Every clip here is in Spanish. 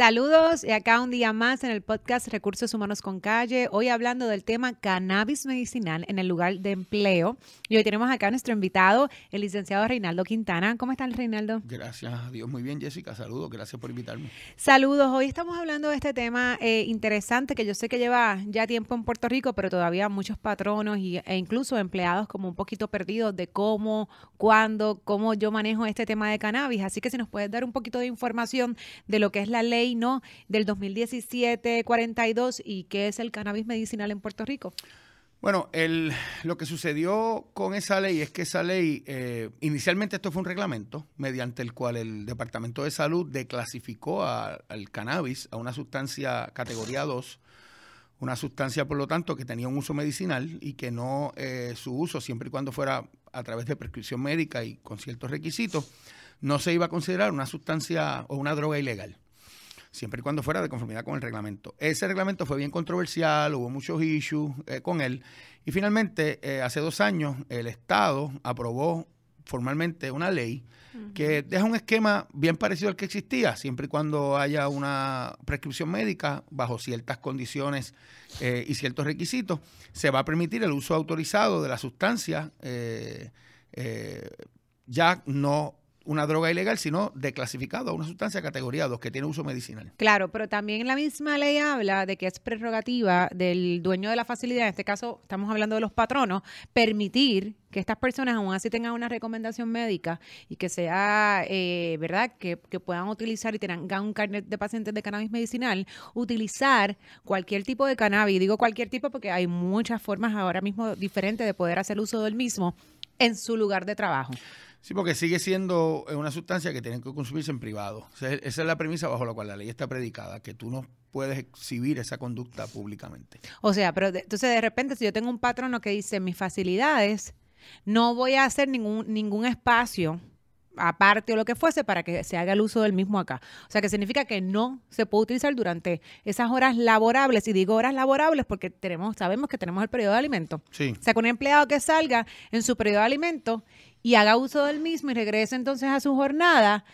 Saludos y acá un día más en el podcast Recursos Humanos con Calle. Hoy hablando del tema cannabis medicinal en el lugar de empleo. Y hoy tenemos acá a nuestro invitado, el licenciado Reinaldo Quintana. ¿Cómo estás, Reinaldo? Gracias a Dios. Muy bien, Jessica. Saludos. Gracias por invitarme. Saludos. Hoy estamos hablando de este tema eh, interesante que yo sé que lleva ya tiempo en Puerto Rico, pero todavía muchos patronos y, e incluso empleados como un poquito perdidos de cómo, cuándo, cómo yo manejo este tema de cannabis. Así que si nos puedes dar un poquito de información de lo que es la ley ¿no? del 2017-42 y qué es el cannabis medicinal en Puerto Rico. Bueno, el, lo que sucedió con esa ley es que esa ley, eh, inicialmente esto fue un reglamento mediante el cual el Departamento de Salud declasificó al cannabis a una sustancia categoría 2, una sustancia por lo tanto que tenía un uso medicinal y que no eh, su uso, siempre y cuando fuera a través de prescripción médica y con ciertos requisitos, no se iba a considerar una sustancia o una droga ilegal siempre y cuando fuera de conformidad con el reglamento. Ese reglamento fue bien controversial, hubo muchos issues eh, con él, y finalmente, eh, hace dos años, el Estado aprobó formalmente una ley que deja un esquema bien parecido al que existía, siempre y cuando haya una prescripción médica bajo ciertas condiciones eh, y ciertos requisitos, se va a permitir el uso autorizado de la sustancia ya no una droga ilegal, sino declasificado a una sustancia categoría 2 que tiene uso medicinal. Claro, pero también la misma ley habla de que es prerrogativa del dueño de la facilidad, en este caso estamos hablando de los patronos, permitir que estas personas aún así tengan una recomendación médica y que sea, eh, ¿verdad?, que, que, puedan utilizar y tengan un carnet de pacientes de cannabis medicinal, utilizar cualquier tipo de cannabis, digo cualquier tipo porque hay muchas formas ahora mismo diferentes de poder hacer uso del mismo en su lugar de trabajo. Sí, porque sigue siendo una sustancia que tiene que consumirse en privado. esa es la premisa bajo la cual la ley está predicada, que tú no puedes exhibir esa conducta públicamente. O sea, pero entonces de repente si yo tengo un patrono que dice mis facilidades, no voy a hacer ningún, ningún espacio aparte o lo que fuese para que se haga el uso del mismo acá. O sea, que significa que no se puede utilizar durante esas horas laborables. Y digo horas laborables porque tenemos, sabemos que tenemos el periodo de alimento. Sí. O sea, que un empleado que salga en su periodo de alimento y haga uso del mismo y regrese entonces a su jornada,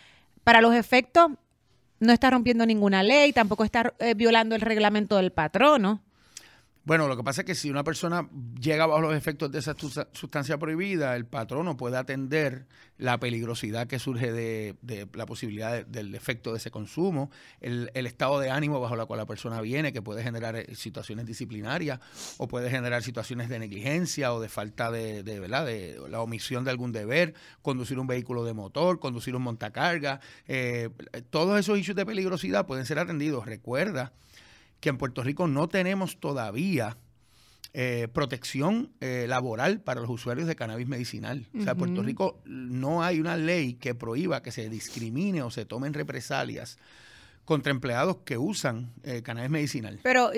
para los efectos no está rompiendo ninguna ley, tampoco está eh, violando el reglamento del patrono. Bueno, lo que pasa es que si una persona llega bajo los efectos de esa sustancia prohibida, el patrono puede atender la peligrosidad que surge de, la posibilidad del efecto de ese consumo, el, estado de ánimo bajo la cual la persona viene, que puede generar eh, situaciones disciplinarias o puede generar situaciones de negligencia o de falta de, ¿verdad? de la omisión de algún deber, conducir un vehículo de motor, conducir un montacarga. Eh, todos esos issues de peligrosidad pueden ser atendidos. Recuerda que en Puerto Rico no tenemos todavía eh, protección eh, laboral para los usuarios de cannabis medicinal. O sea, en Puerto Rico no hay una ley que prohíba que se discrimine o se tomen represalias contra empleados que usan eh, cannabis medicinal. Pero,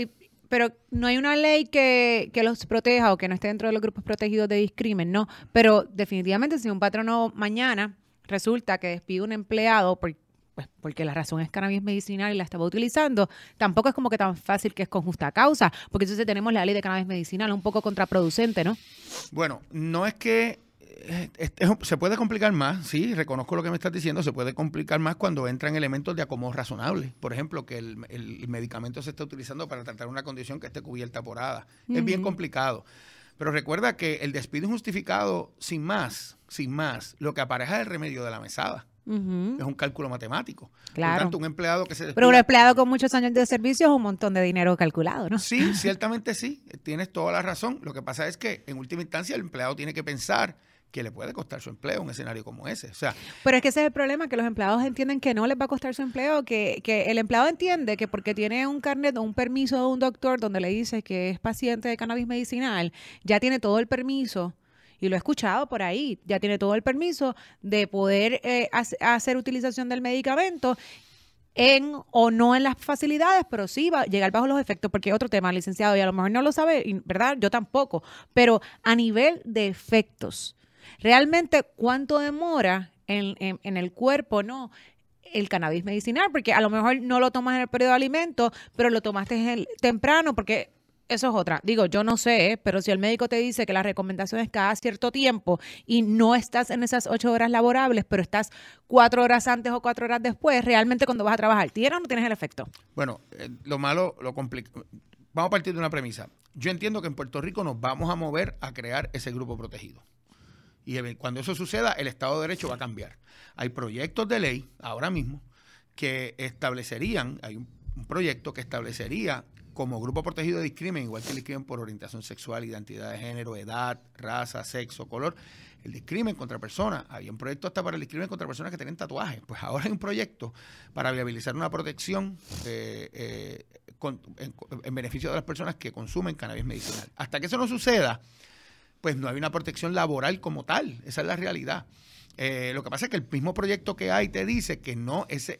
pero no hay una ley que, que, los proteja o que no esté dentro de los grupos protegidos de discrimen, ¿no? Pero definitivamente si un patrono mañana resulta que despide un empleado por pues porque la razón es cannabis medicinal y la estaba utilizando, tampoco es como que tan fácil que es con justa causa, porque entonces tenemos la ley de cannabis medicinal un poco contraproducente, ¿no? Bueno, no es que eh, se puede complicar más, sí, reconozco lo que me estás diciendo, se puede complicar más cuando entran elementos de acomodo razonable. Por ejemplo, que el, medicamento se está utilizando para tratar una condición que esté cubierta por ADA. Es bien complicado. Pero recuerda que el despido injustificado, sin más, sin más, lo que apareja es el remedio de la mesada. Es un cálculo matemático. Claro. Por tanto, un empleado que se Pero un empleado con muchos años de servicio es un montón de dinero calculado, ¿no? Sí, ciertamente sí. Tienes toda la razón. Lo que pasa es que, en última instancia, el empleado tiene que pensar que le puede costar su empleo un escenario como ese. O sea, Pero es que ese es el problema, que los empleados entienden que no les va a costar su empleo, que, que el empleado entiende que porque tiene un carnet o un permiso de un doctor donde le dice que es paciente de cannabis medicinal, ya tiene todo el permiso y lo he escuchado por ahí, ya tiene todo el permiso de poder eh, hacer utilización del medicamento en o no en las facilidades, pero sí va a llegar bajo los efectos, porque otro tema, licenciado, y a lo mejor no lo sabe, ¿verdad? Yo tampoco, pero a nivel de efectos, realmente cuánto demora en, en, el cuerpo, ¿no? el cannabis medicinal, porque a lo mejor no lo tomas en el periodo de alimento, pero lo tomaste temprano, porque eso es otra. Digo, yo no sé, pero si el médico te dice que la recomendación es cada cierto tiempo y no estás en esas ocho horas laborables, pero estás cuatro horas antes o cuatro horas después, realmente cuando vas a trabajar, ¿tienes o no tienes el efecto? Bueno, eh, lo malo, lo complicado. Vamos a partir de una premisa. Yo entiendo que en Puerto Rico nos vamos a mover a crear ese grupo protegido. Y cuando eso suceda, el Estado de Derecho va a cambiar. Hay proyectos de ley ahora mismo que establecerían, hay un, un proyecto que establecería como grupo protegido de discrimen, igual que el discrimen por orientación sexual, identidad de género, edad, raza, sexo, color, el discrimen contra personas. Había un proyecto hasta para el discrimen contra personas que tienen tatuajes. Pues ahora hay un proyecto para viabilizar una protección eh, eh, en, beneficio de las personas que consumen cannabis medicinal. Hasta que eso no suceda, pues no hay una protección laboral como tal. Esa es la realidad. Eh, lo que pasa es que el mismo proyecto que hay te dice que no, es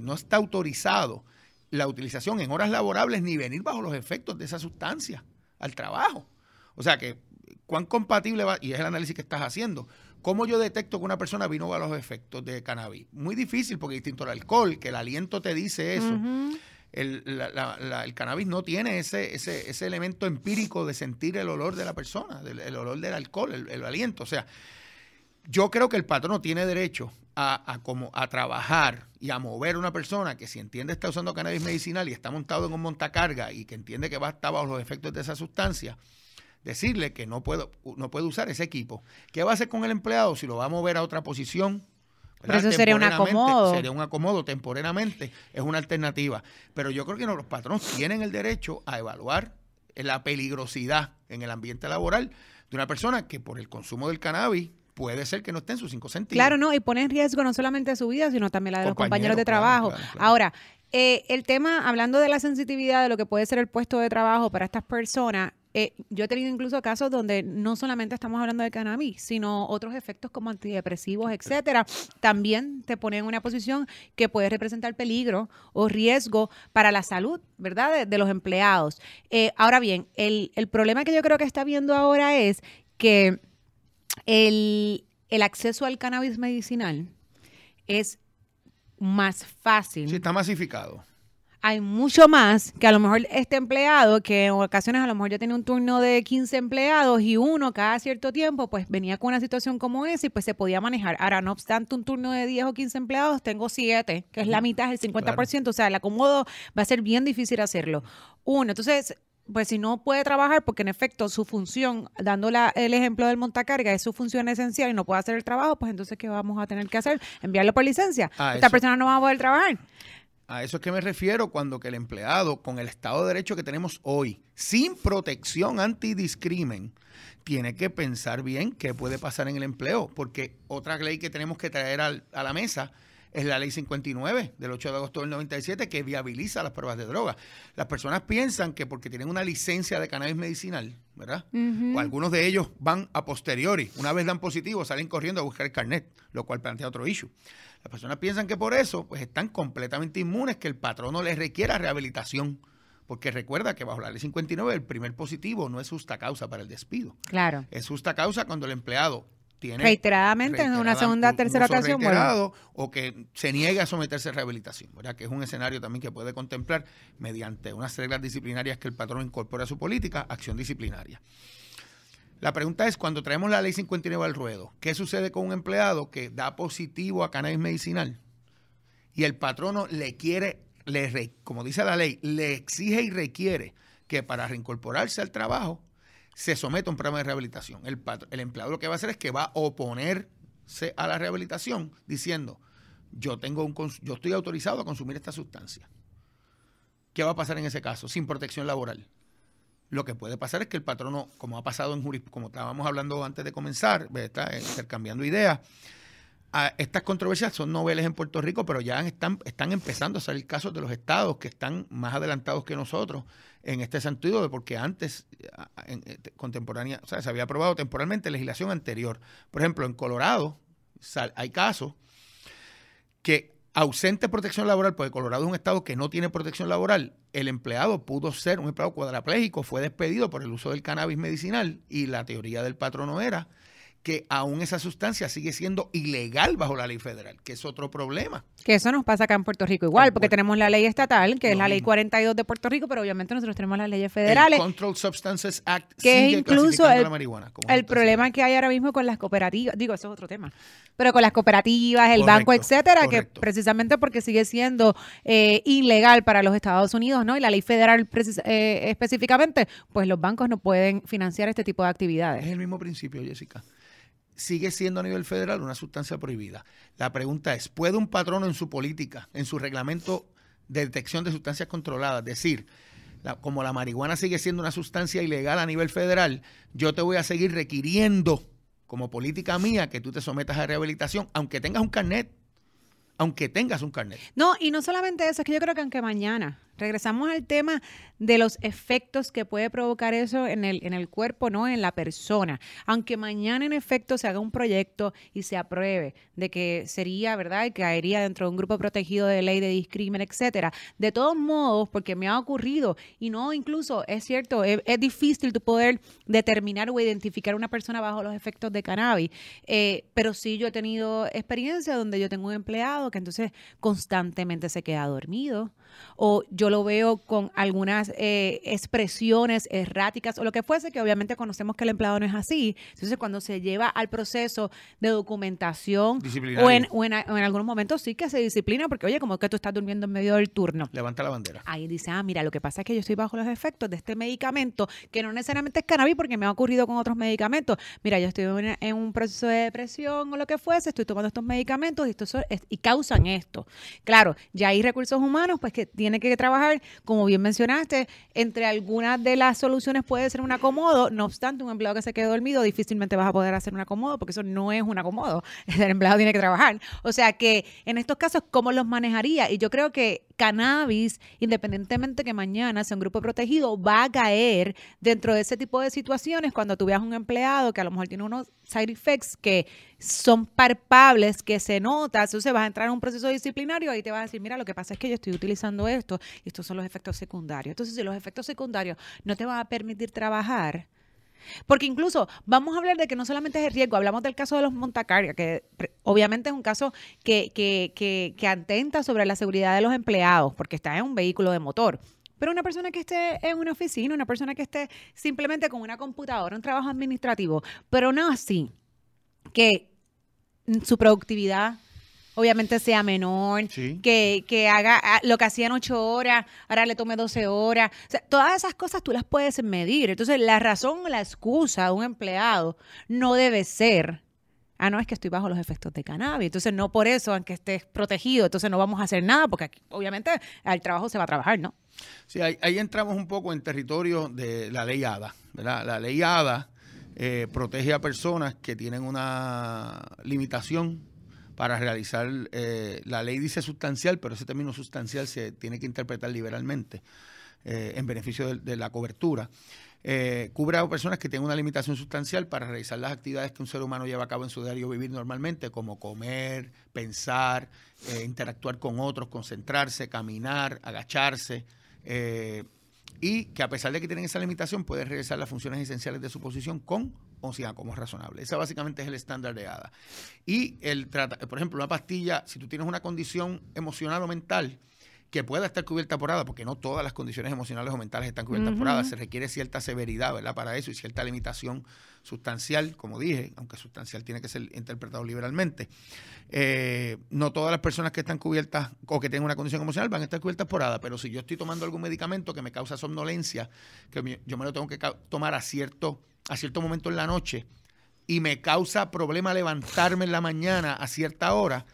no está autorizado la utilización en horas laborables ni venir bajo los efectos de esa sustancia al trabajo. O sea que, ¿cuán compatible va? Y es el análisis que estás haciendo. ¿Cómo yo detecto que una persona vino bajo los efectos de cannabis? Muy difícil porque distinto al alcohol, que el aliento te dice eso. el, el, cannabis no tiene ese, ese, ese, elemento empírico de sentir el olor de la persona, el olor del alcohol, el, el aliento. O sea, yo creo que el patrono tiene derecho a, como, a trabajar y a mover a una persona que si entiende está usando cannabis medicinal y está montado en un montacarga y que entiende que va a estar bajo los efectos de esa sustancia, decirle que no, puedo, no puede usar ese equipo. ¿Qué va a hacer con el empleado si lo va a mover a otra posición? Pero eso sería un acomodo. Sería un acomodo temporalmente, es una alternativa. Pero yo creo que los patronos tienen el derecho a evaluar la peligrosidad en el ambiente laboral de una persona que por el consumo del cannabis puede ser que no esté en sus cinco sentidos. Claro, no, y pone en riesgo no solamente su vida, sino también la de los compañeros de trabajo. Ahora, eh, el tema, hablando de la sensitividad de lo que puede ser el puesto de trabajo para estas personas, eh, yo he tenido incluso casos donde no solamente estamos hablando de cannabis, sino otros efectos como antidepresivos, etcétera, también te ponen en una posición que puede representar peligro o riesgo para la salud, ¿verdad?, de, los empleados. Eh, ahora bien, el, el problema que yo creo que está viendo ahora es que el, acceso al cannabis medicinal es más fácil. Sí, está masificado. Hay mucho más que a lo mejor este empleado, que en ocasiones a lo mejor ya tiene un turno de 15 empleados y uno cada cierto tiempo, pues venía con una situación como esa y pues se podía manejar. Ahora, no obstante, un turno de 10 o 15 empleados, tengo 7, que es la mitad, el 50%. O sea, el acomodo va a ser bien difícil hacerlo. Uno, entonces pues si no puede trabajar, porque en efecto su función, dando el ejemplo del montacarga, es su función esencial y no puede hacer el trabajo, pues entonces ¿qué vamos a tener que hacer? Enviarlo por licencia. Esta persona no va a poder trabajar. A eso es que me refiero cuando que el empleado, con el Estado de Derecho que tenemos hoy, sin protección antidiscrimen, tiene que pensar bien qué puede pasar en el empleo, porque otra ley que tenemos que traer a la mesa es la ley 59 del 8 de agosto del 97 que viabiliza las pruebas de droga. Las personas piensan que porque tienen una licencia de cannabis medicinal, ¿verdad? O algunos de ellos van a posteriori, una vez dan positivo, salen corriendo a buscar el carnet, lo cual plantea otro issue. Las personas piensan que por eso pues están completamente inmunes, que el patrono les requiera rehabilitación. Porque recuerda que bajo la ley 59 el primer positivo no es justa causa para el despido. Claro. Es justa causa cuando el empleado reiteradamente en una segunda, tercera ocasión, o que se niegue a someterse a rehabilitación, ¿verdad? Que es un escenario también que puede contemplar mediante unas reglas disciplinarias que el patrón incorpora a su política, acción disciplinaria. La pregunta es, cuando traemos la ley 59 al ruedo, ¿qué sucede con un empleado que da positivo a cannabis medicinal y el patrono le quiere, le, como dice la ley, le exige y requiere que para reincorporarse al trabajo se somete a un programa de rehabilitación. El, el empleado lo que va a hacer es que va a oponerse a la rehabilitación diciendo, yo, tengo un, yo estoy autorizado a consumir esta sustancia. ¿Qué va a pasar en ese caso? Sin protección laboral. Lo que puede pasar es que el patrono, como ha pasado en juris, como estábamos hablando antes de comenzar, está intercambiando ideas, estas controversias son noveles en Puerto Rico, pero ya están, están empezando a salir casos de los estados que están más adelantados que nosotros en este sentido, de porque antes, en, eh, contemporánea, o sea, se había aprobado temporalmente legislación anterior. Por ejemplo, en Colorado hay casos que ausente protección laboral, porque Colorado es un estado que no tiene protección laboral, el empleado pudo ser un empleado cuadraplégico, fue despedido por el uso del cannabis medicinal y la teoría del patrono era que aún esa sustancia sigue siendo ilegal bajo la ley federal, que es otro problema. Que eso nos pasa acá en Puerto Rico igual, porque tenemos la ley estatal, que es la ley mismo. 42 de Puerto Rico, pero obviamente nosotros tenemos las leyes federales. El Controlled Substances Act que es sigue incluso el, la marihuana como el sustancia problema que hay ahora mismo con las cooperativas, digo, eso es otro tema, pero con las cooperativas, el Correcto, banco, etcétera, correcto. que precisamente porque sigue siendo eh, ilegal para los Estados Unidos, ¿no? Y la ley federal eh, específicamente, pues los bancos no pueden financiar este tipo de Es actividades. el mismo principio, Jessica. Sigue siendo a nivel federal una sustancia prohibida. La pregunta es, ¿puede un patrono en su política, en su reglamento de detección de sustancias controladas, decir, como la marihuana sigue siendo una sustancia ilegal a nivel federal, yo te voy a seguir requiriendo como política mía que tú te sometas a rehabilitación, aunque tengas un carnet, aunque tengas un carnet. No, y no solamente eso, es que yo creo que aunque mañana regresamos al tema de los efectos que puede provocar eso en el, en el cuerpo, no en la persona. Aunque mañana en efecto se haga un proyecto y se apruebe de que sería, ¿verdad? Y caería dentro de un grupo protegido de ley de discrimen, etcétera. De todos modos, porque me ha ocurrido, y no incluso, es cierto, es, es difícil tu poder determinar o identificar a una persona bajo los efectos de cannabis, eh, pero sí yo he tenido experiencia donde yo tengo un empleado que entonces constantemente se queda dormido o yo lo veo con algunas eh, expresiones erráticas o lo que fuese, que obviamente conocemos que el empleado no es así. Entonces, cuando se lleva al proceso de documentación o en, o en, o en algunos momentos sí que se disciplina, porque oye, como que tú estás durmiendo en medio del turno. Levanta la bandera. Ahí dice, ah, mira, lo que pasa es que yo estoy bajo los efectos de este medicamento, que no necesariamente es cannabis, porque me ha ocurrido con otros medicamentos. Mira, yo estoy en, en un proceso de depresión o lo que fuese, estoy tomando estos medicamentos y, esto so- es- y causan esto. Claro, ya hay recursos humanos, pues que tiene que trabajar, como bien mencionaste, entre algunas de las soluciones puede ser un acomodo, no obstante, un empleado que se quede dormido difícilmente vas a poder hacer un acomodo, porque eso no es un acomodo, el empleado tiene que trabajar. O sea que en estos casos, ¿cómo los manejaría? Y yo creo que cannabis, independientemente que mañana sea un grupo protegido, va a caer dentro de ese tipo de situaciones cuando tú veas un empleado que a lo mejor tiene unos side effects que son palpables, que se nota, entonces vas a entrar en un proceso disciplinario y te vas a decir, mira, lo que pasa es que yo estoy utilizando esto y estos son los efectos secundarios. Entonces, si los efectos secundarios no te van a permitir trabajar, porque incluso vamos a hablar de que no solamente es el riesgo, hablamos del caso de los montacargas, que obviamente es un caso que, que, que, que atenta sobre la seguridad de los empleados, porque está en un vehículo de motor. Pero una persona que esté en una oficina, una persona que esté simplemente con una computadora, un trabajo administrativo, pero no así, que su productividad obviamente sea menor, Sí. que, que haga ah, lo que hacían ocho horas, ahora le tome 12 horas. O sea, todas esas cosas tú las puedes medir. Entonces, la razón o la excusa de un empleado no debe ser, ah, no, es que estoy bajo los efectos de cannabis. Entonces, no por eso, aunque estés protegido, entonces no vamos a hacer nada, porque aquí, obviamente al trabajo se va a trabajar, ¿no? Sí, ahí, ahí entramos un poco en territorio de la ley ADA. ¿verdad? La ley ADA eh, protege a personas que tienen una limitación para realizar, eh, la ley dice sustancial, pero ese término sustancial se tiene que interpretar liberalmente eh, en beneficio de la cobertura. Eh, cubre a personas que tienen una limitación sustancial para realizar las actividades que un ser humano lleva a cabo en su diario vivir normalmente, como comer, pensar, eh, interactuar con otros, concentrarse, caminar, agacharse, eh, y que a pesar de que tienen esa limitación, pueden realizar las funciones esenciales de su posición con o sin como es razonable. Ese básicamente es el estándar de ADA. Y el por ejemplo, una pastilla, si tú tienes una condición emocional o mental, que pueda estar cubierta por ADA, porque no todas las condiciones emocionales o mentales están cubiertas por ADA, se requiere cierta severidad, ¿verdad? Para eso y cierta limitación sustancial, como dije, aunque sustancial tiene que ser interpretado liberalmente. Eh, no todas las personas que están cubiertas o que tienen una condición emocional van a estar cubiertas por ADA, pero si yo estoy tomando algún medicamento que me causa somnolencia, que me- yo me lo tengo que tomar a cierto, a cierto momento en la noche y me causa problema levantarme en la mañana a cierta hora,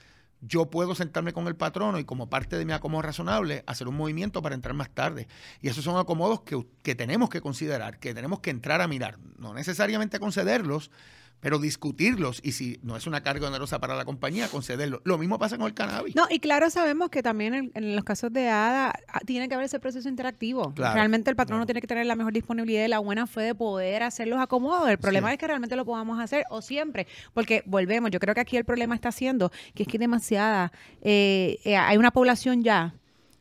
yo puedo sentarme con el patrono y como parte de mi acomodo razonable hacer un movimiento para entrar más tarde. Y esos son acomodos que, que tenemos que considerar, que tenemos que entrar a mirar. No necesariamente concederlos, pero discutirlos y si no es una carga onerosa para la compañía, concederlos. Lo mismo pasa con el cannabis. No, y claro, sabemos que también en, en los casos de ADA ah, tiene que haber ese proceso interactivo. Claro, realmente el patrono claro. tiene que tener la mejor disponibilidad y la buena fe de poder hacer los acomodos. El problema Sí. es que realmente lo podamos hacer o siempre, porque volvemos, yo creo que aquí el problema está siendo que es que hay demasiada, eh, eh, hay una población ya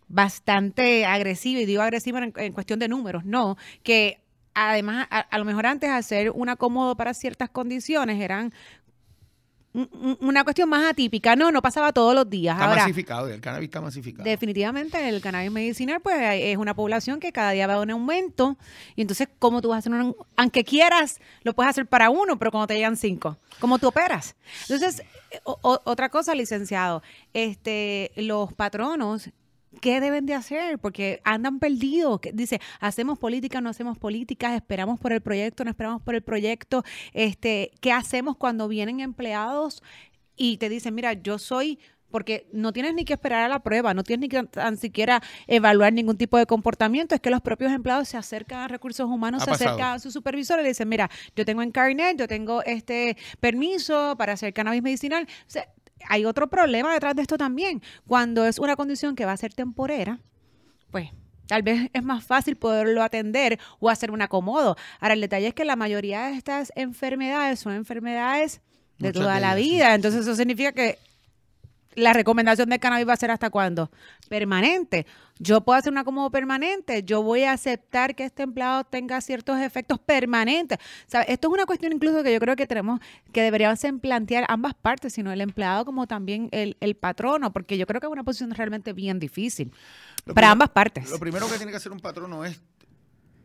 bastante agresiva, y digo agresiva en, en cuestión de números, no, que además, a, a lo mejor antes hacer un acomodo para ciertas condiciones eran un- un- una cuestión más atípica. No, no pasaba todos los días. Está Ahora, masificado, el cannabis está masificado. definitivamente el cannabis medicinal pues es una población que cada día va en aumento y entonces cómo tú vas a hacer un, aunque quieras lo puedes hacer para uno pero cuando te llegan cinco cómo tú operas entonces o- o- otra cosa licenciado este los patronos ¿Qué deben de hacer? Porque andan perdidos. Dice, hacemos política, no hacemos políticas, esperamos por el proyecto, no esperamos por el proyecto. Este, ¿Qué hacemos cuando vienen empleados y te dicen, mira, yo soy, porque no tienes ni que esperar a la prueba, no tienes ni que tan siquiera evaluar ningún tipo de comportamiento, es que los propios empleados se acercan a recursos humanos, Ha se pasado. acercan a su supervisor y le dicen, mira, yo tengo en carnet, yo tengo este permiso para hacer cannabis medicinal. O sea, hay otro problema detrás de esto también. Cuando es una condición que va a ser temporera, pues tal vez es más fácil poderlo atender o hacer un acomodo. Ahora, el detalle es que la mayoría de estas enfermedades son enfermedades de Muchas toda la vida. Entonces, eso significa que la recomendación de cannabis va a ser hasta cuándo? Permanente. Yo puedo hacer un acomodo permanente. Yo voy a aceptar que este empleado tenga ciertos efectos permanentes. Esto es una cuestión incluso que yo creo que tenemos, que deberíamos en plantear ambas partes, sino el empleado como también el, el patrono, porque yo creo que es una posición realmente bien difícil Lo para primero- ambas partes. Lo primero que tiene que hacer un patrono es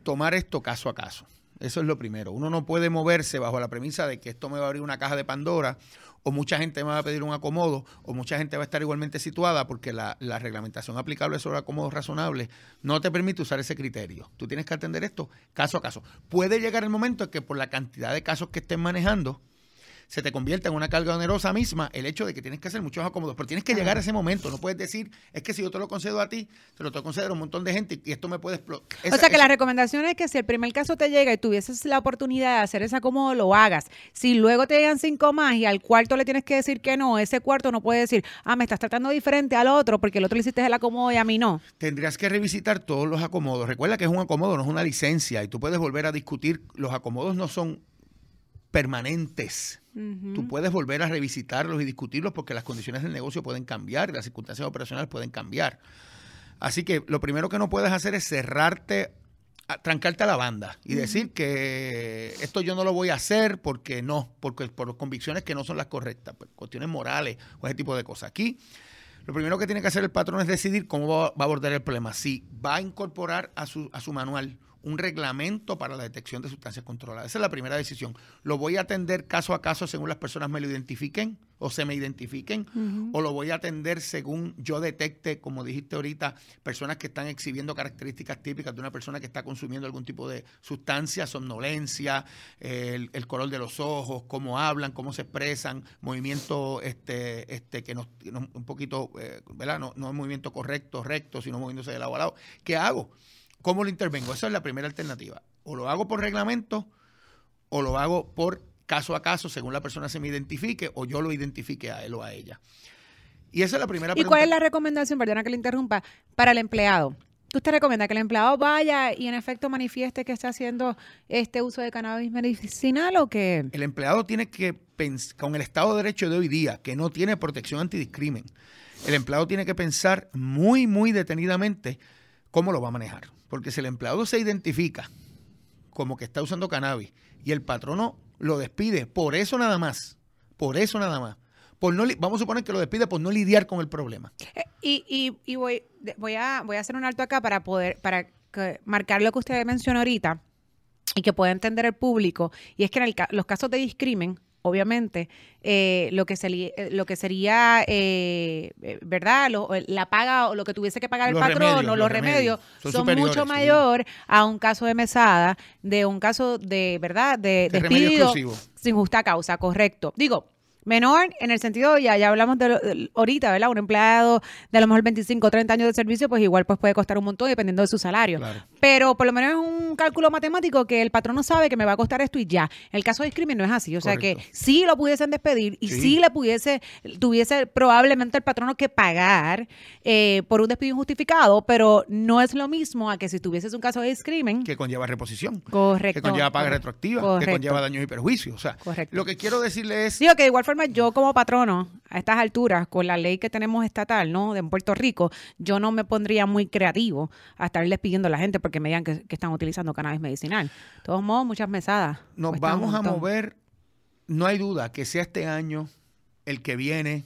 tomar esto caso a caso. Eso es lo primero. Uno no puede moverse bajo la premisa de que esto me va a abrir una caja de Pandora o mucha gente me va a pedir un acomodo o mucha gente va a estar igualmente situada porque la, la reglamentación aplicable sobre acomodos razonables no te permite usar ese criterio. Tú tienes que atender esto caso a caso. Puede llegar el momento en que por la cantidad de casos que estén manejando, se te convierta en una carga onerosa misma el hecho de que tienes que hacer muchos acomodos. Pero tienes que llegar a ese momento. No puedes decir, es que si yo te lo concedo a ti, te lo tengo conceder a un montón de gente y esto me puede explotar. o sea que la recomendación es que si el primer caso te llega y tuvieses la oportunidad de hacer ese acomodo, lo hagas. Si luego te llegan cinco más y al cuarto le tienes que decir que no, ese cuarto no puede decir, ah, me estás tratando diferente al otro porque el otro le hiciste el acomodo y a mí no. tendrías que revisitar todos los acomodos. Recuerda que es un acomodo, no es una licencia y tú puedes volver a discutir. Los acomodos no son permanentes. Tú puedes volver a revisitarlos y discutirlos porque las condiciones del negocio pueden cambiar las circunstancias operacionales pueden cambiar. Así que lo primero que no puedes hacer es cerrarte, a- trancarte a la banda y decir que esto yo no lo voy a hacer porque no, porque por convicciones que no son las correctas, por cuestiones morales o ese tipo de cosas. Aquí lo primero que tiene que hacer el patrón es decidir cómo va, va a abordar el problema. Si va a incorporar a su, a su manual un reglamento para la detección de sustancias controladas. Esa es la primera decisión. Lo voy a atender caso a caso según las personas me lo identifiquen o se me identifiquen, o lo voy a atender según yo detecte, como dijiste ahorita, personas que están exhibiendo características típicas de una persona que está consumiendo algún tipo de sustancia, somnolencia, el, el color de los ojos, cómo hablan, cómo se expresan, movimiento este, este, que no, que no- un poquito, eh, ¿verdad? No, no es movimiento correcto, recto, sino moviéndose de lado a lado. ¿Qué hago? ¿Cómo lo intervengo? Esa es la primera alternativa. O lo hago por reglamento o lo hago por caso a caso, según la persona se me identifique o yo lo identifique a él o a ella. Y esa es la primera ¿Y pregunta. cuál es la recomendación, perdona que le interrumpa, para el empleado? ¿Qué usted recomienda? ¿Que el empleado vaya y en efecto manifieste que está haciendo este uso de cannabis medicinal o que...? El empleado tiene que pensar, con el Estado de Derecho de hoy día, que no tiene protección antidiscrimen, el empleado tiene que pensar muy, muy detenidamente cómo lo va a manejar. Porque si el empleado se identifica como que está usando cannabis y el patrono lo despide por eso nada más, por eso nada más, por no, vamos a suponer que lo despide por no lidiar con el problema. Eh, y y, y voy, voy, a, voy a hacer un alto acá para poder, para que- marcar lo que usted mencionó ahorita y que pueda entender el público. Y es que en el los casos de discrimen, obviamente, eh, lo, que seli- eh, lo que sería, eh, eh, ¿verdad? Lo- la paga o lo que tuviese que pagar el patrón remedios, o los remedios. remedios Son mucho sí. mayor a un caso de mesada, de un caso de, ¿verdad? De, De despido sin justa causa, correcto. Digo, menor en el sentido, ya, ya hablamos de, lo- de- ahorita, ¿verdad? Un empleado de a lo mejor 25 o 30 años de servicio, pues igual pues puede costar un montón dependiendo de su salario. Claro. Pero por lo menos es un cálculo matemático que el patrono sabe que me va a costar esto y ya. El caso de discrimen no es así. O sea Correcto. que sí lo pudiesen despedir y Sí. sí, le pudiese, tuviese probablemente el patrono que pagar eh, por un despido injustificado, pero no es lo mismo a que si tuvieses un caso de discrimen. Que conlleva reposición. Correcto. Que conlleva paga correcto, retroactiva, que conlleva daños y perjuicios. O sea, Correcto. lo que quiero decirle es... Digo que de igual formas, yo como patrono, a estas alturas, con la ley que tenemos estatal, ¿no? De Puerto Rico, yo no me pondría muy creativo a estarles pidiendo a la gente porque me digan que, están utilizando cannabis medicinal. De todos modos, muchas mesadas. Nos vamos a mover, no hay duda que sea este año, el que viene,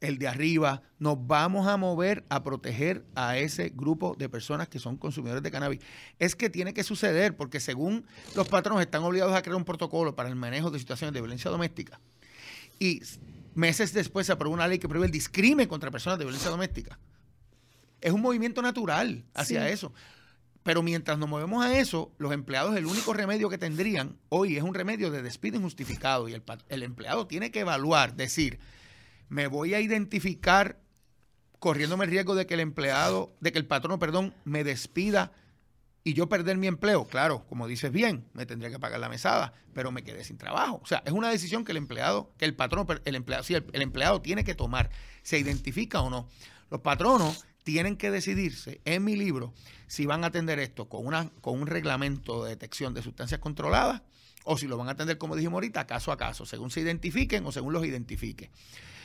el de arriba, nos vamos a mover a proteger a ese grupo de personas que son consumidores de cannabis. Es que tiene que suceder porque según los patronos están obligados a crear un protocolo para el manejo de situaciones de violencia doméstica y meses después se aprobó una ley que prohíbe el discrimen contra personas de violencia doméstica. Es un movimiento natural hacia eso. Pero mientras nos movemos a eso, los empleados el único remedio que tendrían hoy es un remedio de despido injustificado y el, el empleado tiene que evaluar, decir, me voy a identificar corriéndome el riesgo de que el empleado, de que el patrono, perdón, me despida y yo perder mi empleo. Claro, como dices bien, me tendría que pagar la mesada, pero me quedé sin trabajo. O sea, es una decisión que el empleado, que el patrono, el empleado, sí, el, empleado tiene que tomar. ¿Se identifica o no? Los patronos tienen que decidirse en mi libro si van a atender esto con, una, con un reglamento de detección de sustancias controladas o si lo van a atender, como dijimos ahorita, caso a caso, según se identifiquen o según los identifique.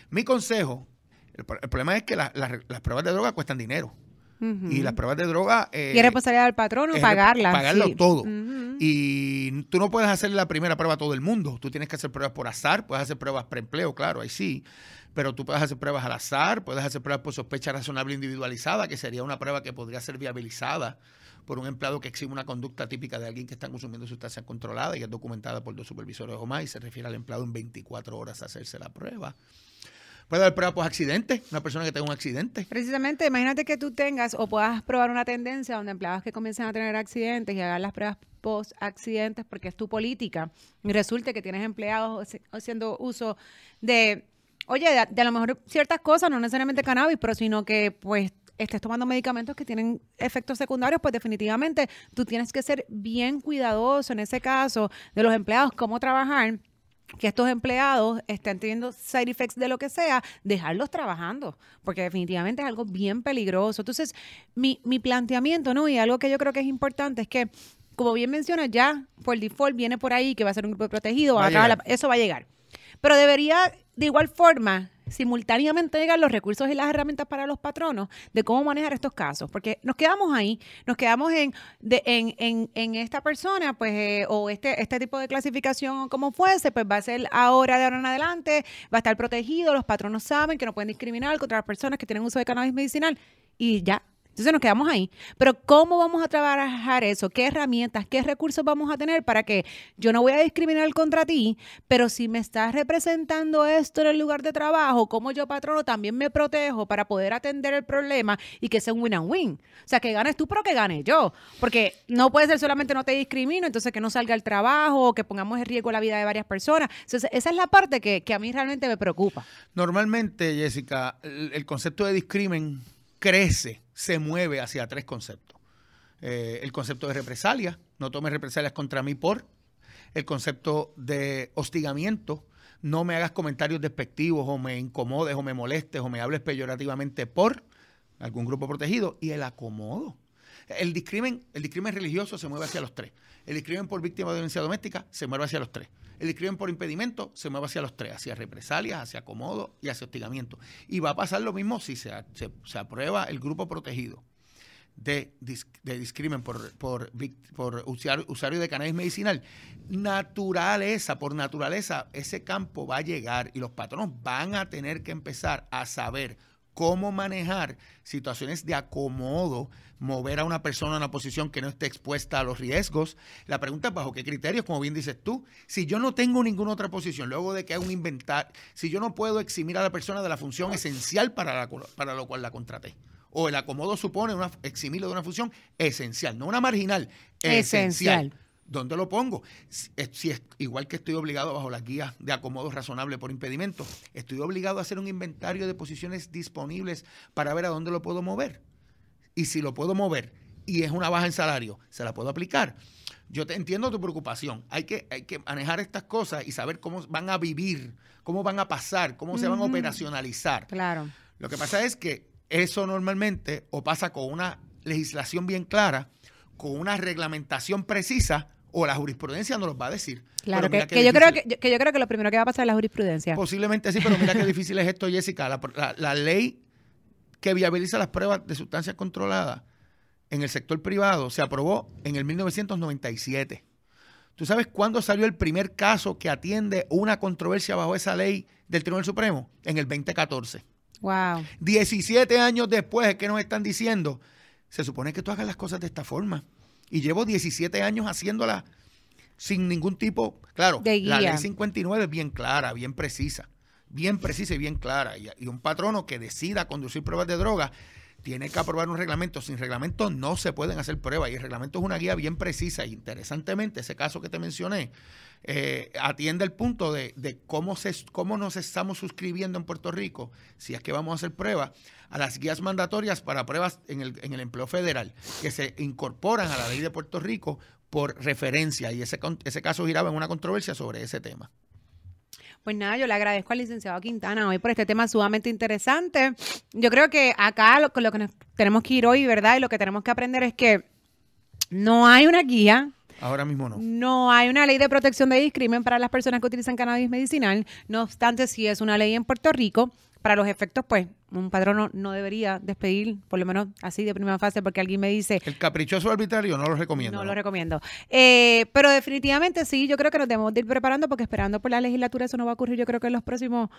Mi consejo, el, problema es que las pruebas de droga cuestan dinero. Y las pruebas de droga... Eh, y es responsabilidad del patrón pagarlas. Pagarlo todo. Y tú no puedes hacer la primera prueba a todo el mundo. Tú tienes que hacer pruebas por azar, puedes hacer pruebas preempleo, claro, ahí sí. Pero tú puedes hacer pruebas al azar, puedes hacer pruebas por sospecha razonable individualizada, que sería una prueba que podría ser viabilizada por un empleado que exhibe una conducta típica de alguien que está consumiendo sustancias controladas y es documentada por dos supervisores o más y se refiere al empleado en 24 horas a hacerse la prueba. Puede haber pruebas por accidente, una persona que tenga un accidente. Precisamente, imagínate que tú tengas o puedas probar una tendencia donde empleados que comiencen a tener accidentes y hagan las pruebas post accidentes porque es tu política y resulte que tienes empleados haciendo uso de, oye, de, a lo mejor ciertas cosas, no necesariamente cannabis, pero sino que pues estés tomando medicamentos que tienen efectos secundarios, pues definitivamente tú tienes que ser bien cuidadoso en ese caso de los empleados, cómo trabajar que estos empleados estén teniendo side effects de lo que sea, dejarlos trabajando, porque definitivamente es algo bien peligroso. Entonces, mi, mi planteamiento, ¿no? Y algo que yo creo que es importante es que, como bien menciona, ya por default viene por ahí que va a ser un grupo protegido, eso va a llegar. Pero debería, de igual forma, simultáneamente llegan los recursos y las herramientas para los patronos de cómo manejar estos casos, porque nos quedamos ahí, nos quedamos en, en, en, esta persona, pues, eh, o este, este tipo de clasificación como fuese, pues va a ser ahora de ahora en adelante, va a estar protegido, los patronos saben que no pueden discriminar contra las personas que tienen uso de cannabis medicinal y ya, entonces nos quedamos ahí. Pero ¿cómo vamos a trabajar eso? ¿Qué herramientas, qué recursos vamos a tener para que yo no voy a discriminar contra ti, pero si me estás representando esto en el lugar de trabajo, como yo patrono también me protejo para poder atender el problema y que sea un win-win? O sea, que ganes tú, pero que gane yo. Porque no puede ser solamente no te discrimino, entonces que no salga el trabajo, que pongamos en riesgo la vida de varias personas. Entonces, esa es la parte que, a mí realmente me preocupa. Normalmente, Jessica, el concepto de discrimen crece, se mueve hacia tres conceptos. Eh, el concepto de represalia, no tomes represalias contra mí por. El concepto de hostigamiento, no me hagas comentarios despectivos o me incomodes o me molestes o me hables peyorativamente por algún grupo protegido. Y el acomodo. El discrimen, el discrimen religioso se mueve hacia los tres. El discrimen por víctima de violencia doméstica se mueve hacia los tres. El discrimen por impedimento se mueve hacia los tres, hacia represalias, hacia acomodo y hacia hostigamiento. Y va a pasar lo mismo si se, aprueba el grupo protegido de, de discrimen por, por, por usuario, de cannabis medicinal. Naturaleza, por naturaleza, ese campo va a llegar y los patronos van a tener que empezar a saber cómo manejar situaciones de acomodo, mover a una persona a una posición que no esté expuesta a los riesgos. La pregunta es bajo qué criterios, como bien dices tú. Si yo no tengo ninguna otra posición, luego de que haga un inventar, si yo no puedo eximir a la persona de la función esencial para, para lo cual la contraté. O el acomodo supone una, eximirlo de una función esencial, no una marginal, esencial. ¿Dónde lo pongo? Si es, igual que estoy obligado bajo las guías de acomodo razonable por impedimento, estoy obligado a hacer un inventario de posiciones disponibles para ver a dónde lo puedo mover. Y si lo puedo mover y es una baja en salario, se la puedo aplicar. Yo te entiendo tu preocupación. Hay que, hay que manejar estas cosas y saber cómo van a vivir, cómo van a pasar, cómo se van a operacionalizar. Claro. Lo que pasa es que eso normalmente o pasa con una legislación bien clara, con una reglamentación precisa, o la jurisprudencia nos los va a decir. Claro, que, qué que yo creo que, que yo creo que lo primero que va a pasar es la jurisprudencia. Posiblemente sí, pero mira qué difícil es esto, Jessica. La, la- la ley que viabiliza las pruebas de sustancias controladas en el sector privado se aprobó en el 1997. ¿Tú sabes cuándo salió el primer caso que atiende una controversia bajo esa ley del Tribunal Supremo? En el 2014. Wow. 17 años después es que nos están diciendo, se supone que tú hagas las cosas de esta forma. Y llevo 17 años haciéndolas sin ningún tipo, claro, De la guía. ley 59 es bien clara, bien precisa, bien precisa y bien clara. Y, y un patrono que decida conducir pruebas de droga tiene que aprobar un reglamento. Sin reglamento no se pueden hacer pruebas y el reglamento es una guía bien precisa. Y interesantemente, ese caso que te mencioné eh, atiende el punto de, cómo, nos estamos suscribiendo en Puerto Rico, si es que vamos a hacer pruebas, a las guías mandatorias para pruebas en el, empleo federal, que se incorporan a la ley de Puerto Rico por referencia. Y ese, ese caso giraba en una controversia sobre ese tema. Pues nada, yo le agradezco al licenciado Quintana hoy por este tema sumamente interesante. Yo creo que acá lo, con lo que nos tenemos que ir hoy, ¿verdad? Y lo que tenemos que aprender es que no hay una guía, Ahora mismo no. no hay una ley de protección de discrimen para las personas que utilizan cannabis medicinal. No obstante, sí es una ley en Puerto Rico. Para los efectos, pues, un patrono no debería despedir, por lo menos así de primera fase, porque alguien me dice, El caprichoso arbitrario no lo recomiendo. no ¿no? lo recomiendo. Eh, pero definitivamente sí, yo creo que nos debemos de ir preparando porque esperando por la legislatura eso no va a ocurrir yo creo que en los próximos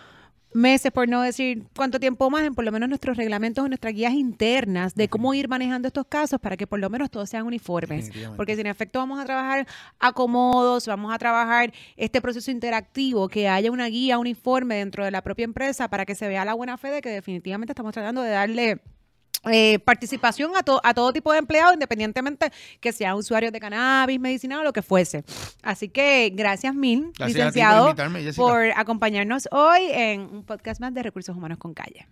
meses, por no decir cuánto tiempo más, en por lo menos nuestros reglamentos o nuestras guías internas de cómo ir manejando estos casos para que por lo menos todos sean uniformes. Porque si en efecto vamos a trabajar acomodos, vamos a trabajar este proceso interactivo, que haya una guía uniforme dentro de la propia empresa para que se vea la buena fe de que definitivamente estamos tratando de darle eh, participación a, to- a todo tipo de empleados, independientemente que sean usuarios de cannabis, medicinal o lo que fuese. Así que gracias mil, Gracias por licenciado, Jessica. por acompañarnos hoy en un podcast más de Recursos Humanos con Calle.